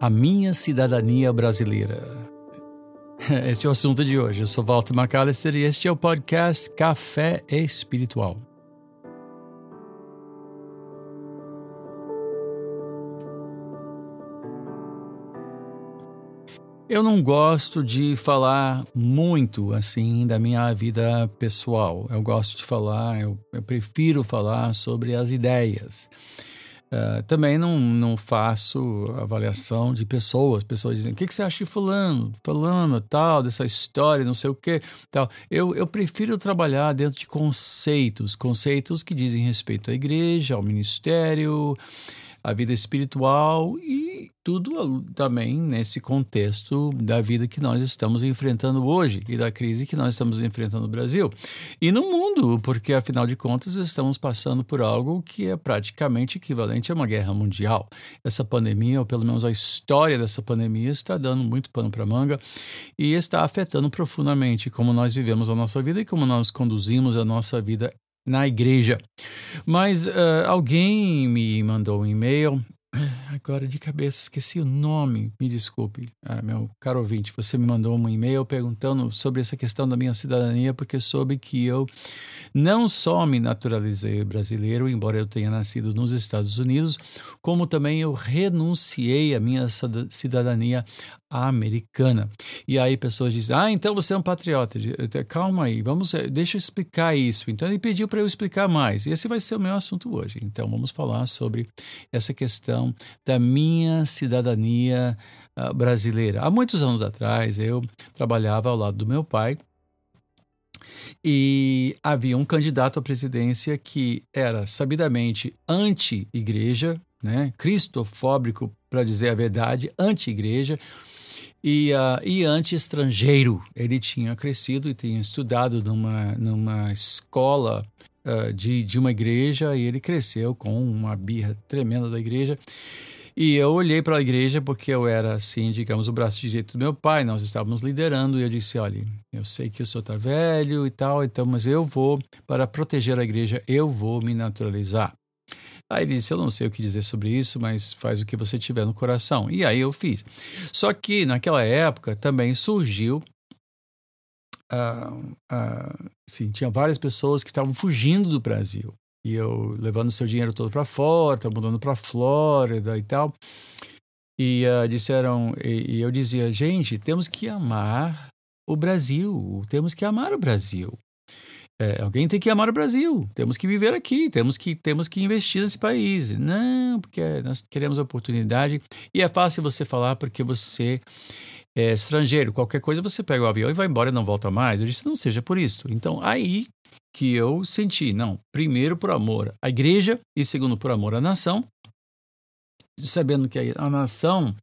a minha cidadania brasileira. Esse é o assunto de hoje. Eu sou Walter McAllister e este é o podcast Café Espiritual. Eu não gosto de falar muito assim da minha vida pessoal. Eu gosto de falar, eu, eu prefiro falar sobre as ideias. Uh, também não, não faço avaliação de pessoas. Pessoas dizem: o que, que você acha de Fulano, Fulano, tal, dessa história, não sei o que, tal. Eu, eu prefiro trabalhar dentro de conceitos, conceitos que dizem respeito à igreja, ao ministério a vida espiritual e tudo também nesse contexto da vida que nós estamos enfrentando hoje e da crise que nós estamos enfrentando no Brasil e no mundo, porque afinal de contas estamos passando por algo que é praticamente equivalente a uma guerra mundial. Essa pandemia, ou pelo menos a história dessa pandemia, está dando muito pano para manga e está afetando profundamente como nós vivemos a nossa vida e como nós conduzimos a nossa vida na igreja. Mas uh, alguém me mandou um e-mail. Agora de cabeça esqueci o nome, me desculpe, ah, meu caro ouvinte. Você me mandou um e-mail perguntando sobre essa questão da minha cidadania, porque soube que eu não só me naturalizei brasileiro, embora eu tenha nascido nos Estados Unidos, como também eu renunciei à minha cidadania americana. E aí pessoas dizem: "Ah, então você é um patriota". Calma aí, vamos, eh, deixa eu explicar isso. Então ele pediu para eu explicar mais. E esse vai ser o meu assunto hoje. Então vamos falar sobre essa questão da minha cidadania uh, brasileira. Há muitos anos atrás eu trabalhava ao lado do meu pai e havia um candidato à presidência que era sabidamente anti-igreja, né? cristofóbico, para dizer a verdade, anti-igreja e, uh, e anti-estrangeiro. Ele tinha crescido e tinha estudado numa, numa escola uh, de, de uma igreja e ele cresceu com uma birra tremenda da igreja. E eu olhei para a igreja porque eu era, assim, digamos, o braço direito do meu pai, nós estávamos liderando, e eu disse: olha, eu sei que o senhor está velho e tal, então, mas eu vou, para proteger a igreja, eu vou me naturalizar. Aí ele disse: Eu não sei o que dizer sobre isso, mas faz o que você tiver no coração. E aí eu fiz. Só que naquela época também surgiu. Uh, uh, sim, tinha várias pessoas que estavam fugindo do Brasil e eu levando seu dinheiro todo para fora, tá mudando para Flórida e tal. E uh, disseram, e, e, eu dizia, gente, temos que amar o Brasil, temos que amar o Brasil. É, alguém tem que amar o Brasil, temos que viver aqui, temos que, temos que investir nesse país. Não, porque nós queremos oportunidade. E é fácil você falar porque você é estrangeiro, qualquer coisa você pega o avião e vai embora e não volta mais. Eu disse, não seja por isso. Então, aí que eu senti, não, primeiro por amor à igreja e segundo por amor à nação, sabendo que a, nação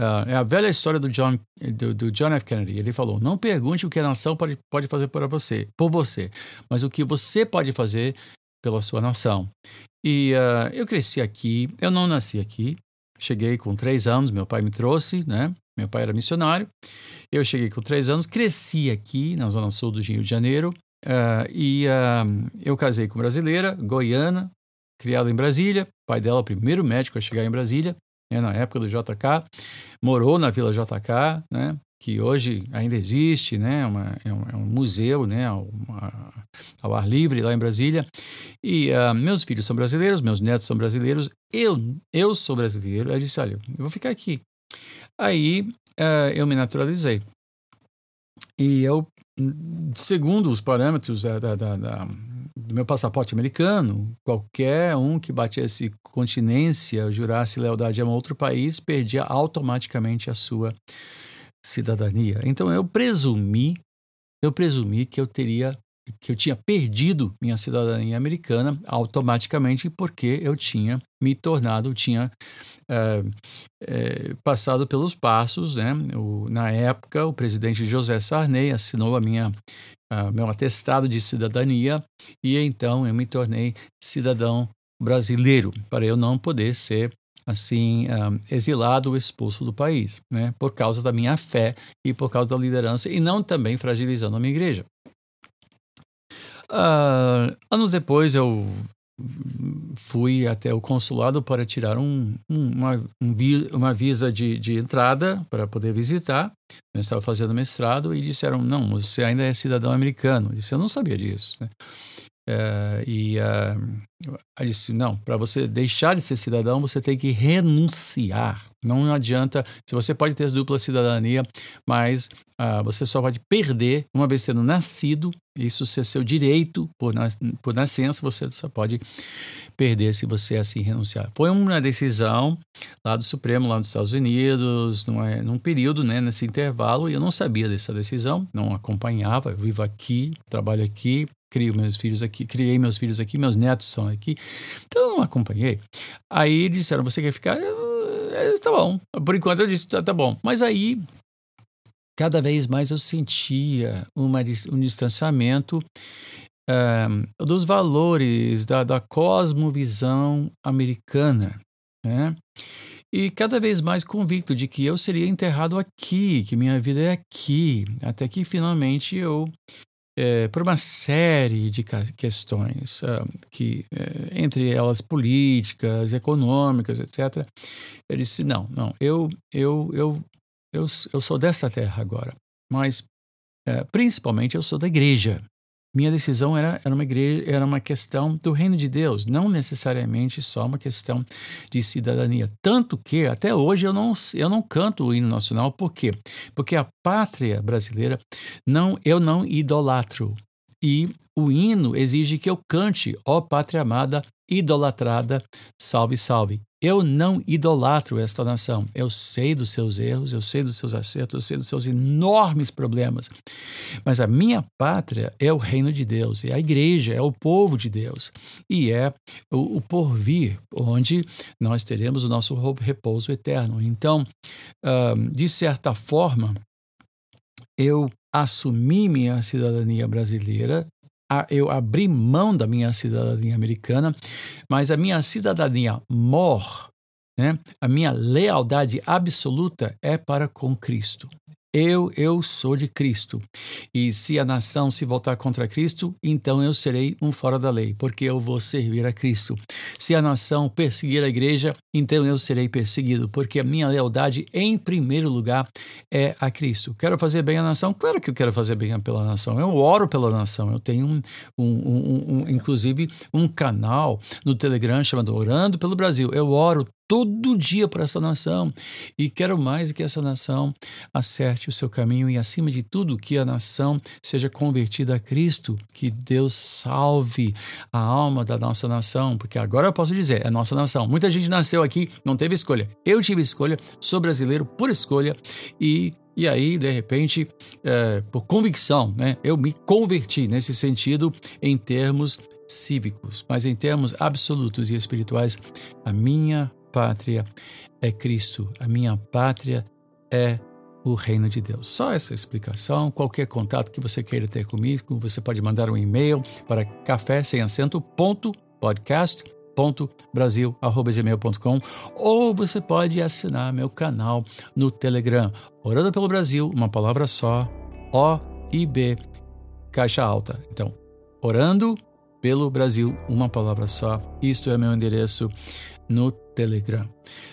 uh, é a velha história do John, do, do, John F. Kennedy. Ele falou: não pergunte o que a nação pode, pode fazer por você, por você, mas o que você pode fazer pela sua nação. E uh, eu cresci aqui, eu não nasci aqui, cheguei com três anos, meu pai me trouxe, né? Meu pai era missionário. Eu cheguei com três anos, cresci aqui na zona sul do Rio de Janeiro, Uh, e uh, eu casei com brasileira, goiana, criada em Brasília. O pai dela, o primeiro médico a chegar em Brasília, né, na época do JK. Morou na Vila JK, né, que hoje ainda existe, né, uma, é, um, é, um, museu né, uma, ao ar livre lá em Brasília. E uh, meus filhos são brasileiros, meus netos são brasileiros. Eu, eu sou brasileiro. Eu disse: olha, eu vou ficar aqui. Aí eu me naturalizei. E eu segundo os parâmetros da, da, da, do meu passaporte americano, qualquer um que batesse continência, jurasse lealdade a um outro país, perdia automaticamente a sua cidadania. Então eu presumi, eu presumi que eu teria que eu tinha perdido minha cidadania americana automaticamente porque eu tinha me tornado, tinha é, é, passado pelos passos, né? O, na época, o presidente José Sarney assinou a minha a, meu atestado de cidadania e então eu me tornei cidadão brasileiro para eu não poder ser assim um, exilado ou expulso do país, né? Por causa da minha fé e por causa da liderança e não também fragilizando a minha igreja. Uh, anos depois eu fui até o consulado para tirar um, uma, um, uma visa de, de entrada para poder visitar. Eu estava fazendo mestrado e disseram: não, você ainda é cidadão americano. Eu disse: eu não sabia disso. Né? Uh, e uh, aí disse: não, para você deixar de ser cidadão, você tem que renunciar. Não adianta, se você pode ter dupla cidadania, mas uh, você só pode perder uma vez tendo nascido. Isso ser seu direito por, nas, por nascença, você só pode perder se você assim renunciar. Foi uma decisão lá do Supremo, lá nos Estados Unidos, numa, num período, né, nesse intervalo, e eu não sabia dessa decisão, não acompanhava. Eu vivo aqui, trabalho aqui, crio meus filhos aqui, criei meus filhos aqui, meus netos são aqui. Então eu não acompanhei. Aí disseram: você quer ficar? Eu, tá bom. Por enquanto eu disse: tá, tá bom. Mas aí, cada vez mais eu sentia uma, um distanciamento uh, dos valores da, da cosmovisão americana. Né? E cada vez mais convicto de que eu seria enterrado aqui, que minha vida é aqui, até que finalmente eu é, por uma série de questões, uh, que, é, entre elas políticas, econômicas, etc. Eu disse: não, não, eu, eu, eu, eu, eu sou desta terra agora, mas é, principalmente eu sou da igreja. Minha decisão era, era, uma igreja, era uma questão do reino de Deus, não necessariamente só uma questão de cidadania. Tanto que, até hoje, eu não, eu não canto o hino nacional. Por quê? Porque a pátria brasileira, não, eu não idolatro. E o hino exige que eu cante, ó pátria amada, idolatrada, salve, salve. Eu não idolatro esta nação. Eu sei dos seus erros, eu sei dos seus acertos, eu sei dos seus enormes problemas. Mas a minha pátria é o reino de Deus, é a igreja, é o povo de Deus. E é o, o porvir, onde nós teremos o nosso repouso eterno. Então, uh, de certa forma, eu assumi minha cidadania brasileira eu abri mão da minha cidadania americana, mas a minha cidadania mor, né, a minha lealdade absoluta é para com Cristo. Eu, eu sou de Cristo. E se a nação se voltar contra Cristo, então eu serei um fora da lei, porque eu vou servir a Cristo. Se a nação perseguir a igreja, então eu serei perseguido, porque a minha lealdade, em primeiro lugar, é a Cristo. Quero fazer bem à nação? Claro que eu quero fazer bem pela nação. Eu oro pela nação. Eu tenho, um, um, um, um inclusive, um canal no Telegram chamado Orando pelo Brasil. Eu oro todo dia para essa nação e quero mais que essa nação acerte o seu caminho e, acima de tudo, que a nação seja convertida a Cristo, que Deus salve a alma da nossa nação, porque agora eu posso dizer, é nossa nação. Muita gente nasceu aqui, não teve escolha. Eu tive escolha, sou brasileiro por escolha e e aí, de repente, é, por convicção, né, eu me converti nesse sentido em termos cívicos, mas em termos absolutos e espirituais, a minha pátria é Cristo, a minha pátria é o reino de Deus. Só essa explicação. Qualquer contato que você queira ter comigo, você pode mandar um e-mail para café sem acento ponto podcast brasil@gmail.com ou você pode assinar meu canal no Telegram Orando pelo Brasil, uma palavra só, O I B caixa alta. Então, Orando pelo Brasil, uma palavra só. Isto é meu endereço no Telegram.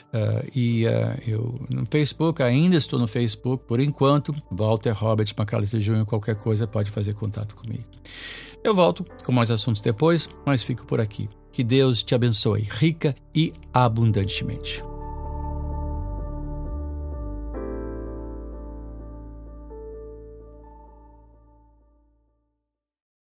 Uh, e uh, eu no Facebook, ainda estou no Facebook por enquanto. Walter Robert Macalister Júnior, qualquer coisa pode fazer contato comigo. Eu volto com mais assuntos depois, mas fico por aqui. Que Deus te abençoe rica e abundantemente.